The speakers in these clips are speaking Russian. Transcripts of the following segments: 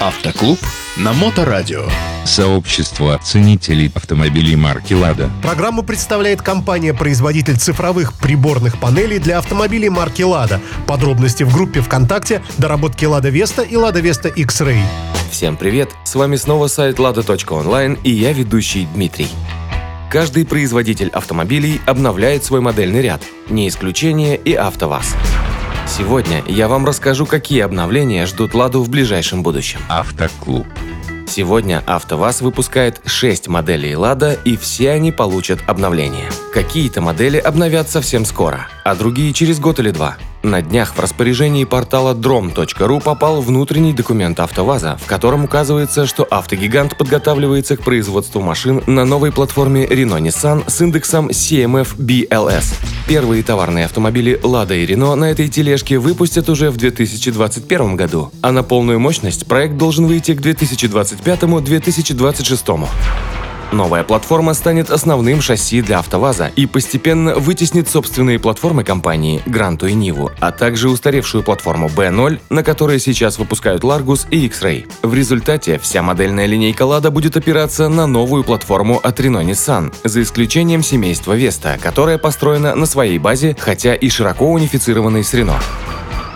Автоклуб на Моторадио. Сообщество ценителей автомобилей марки «Лада». Программу представляет компания-производитель цифровых приборных панелей для автомобилей марки «Лада». Подробности в группе ВКонтакте «Доработки Лада Веста» и «Лада Веста X-Ray». Всем привет! С вами снова сайт lada.online и я ведущий Дмитрий. Каждый производитель автомобилей обновляет свой модельный ряд, не исключение и АвтоВАЗ. Сегодня я вам расскажу, какие обновления ждут «Ладу» в ближайшем будущем. Автоклуб. Сегодня АвтоВАЗ выпускает 6 моделей «Лада» и все они получат обновление. Какие-то модели обновят совсем скоро, а другие через год или два. На днях в распоряжении портала drom.ru попал внутренний документ АвтоВАЗа, в котором указывается, что автогигант подготавливается к производству машин на новой платформе Renault-Nissan с индексом CMF BLS. Первые товарные автомобили «Лада» и «Рено» на этой тележке выпустят уже в 2021 году, а на полную мощность проект должен выйти к 2025-2026. Новая платформа станет основным шасси для АвтоВАЗа и постепенно вытеснит собственные платформы компании Гранту и Ниву, а также устаревшую платформу B0, на которой сейчас выпускают Largus и X-Ray. В результате вся модельная линейка Lada будет опираться на новую платформу от Renault Nissan, за исключением семейства Vesta, которая построена на своей базе, хотя и широко унифицированной с Renault.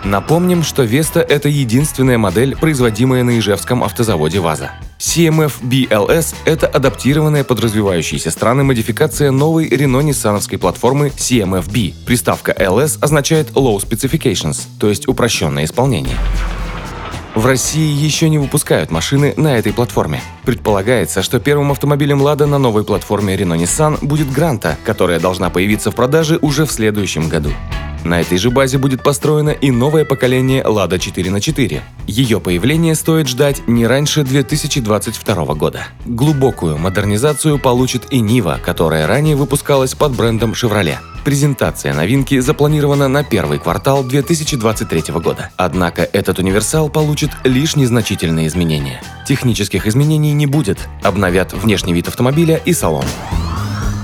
Напомним, что Vesta – это единственная модель, производимая на Ижевском автозаводе ВАЗа. CMF BLS – это адаптированная под развивающиеся страны модификация новой Renault-Ниссановской платформы CMF-B. Приставка LS означает Low Specifications, то есть упрощенное исполнение. В России еще не выпускают машины на этой платформе. Предполагается, что первым автомобилем «Лада» на новой платформе Renault-Nissan будет «Гранта», которая должна появиться в продаже уже в следующем году. На этой же базе будет построено и новое поколение Lada 4 на 4. Ее появление стоит ждать не раньше 2022 года. Глубокую модернизацию получит и Нива, которая ранее выпускалась под брендом Chevrolet. Презентация новинки запланирована на первый квартал 2023 года. Однако этот универсал получит лишь незначительные изменения. Технических изменений не будет, обновят внешний вид автомобиля и салон.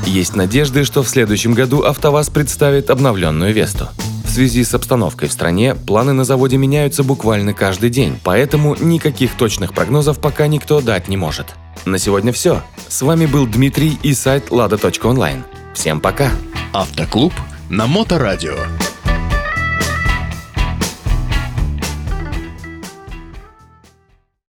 Есть надежды, что в следующем году АвтоВАЗ представит обновленную Весту. В связи с обстановкой в стране, планы на заводе меняются буквально каждый день, поэтому никаких точных прогнозов пока никто дать не может. На сегодня все. С вами был Дмитрий и сайт lada.online. Всем пока! Автоклуб на Моторадио.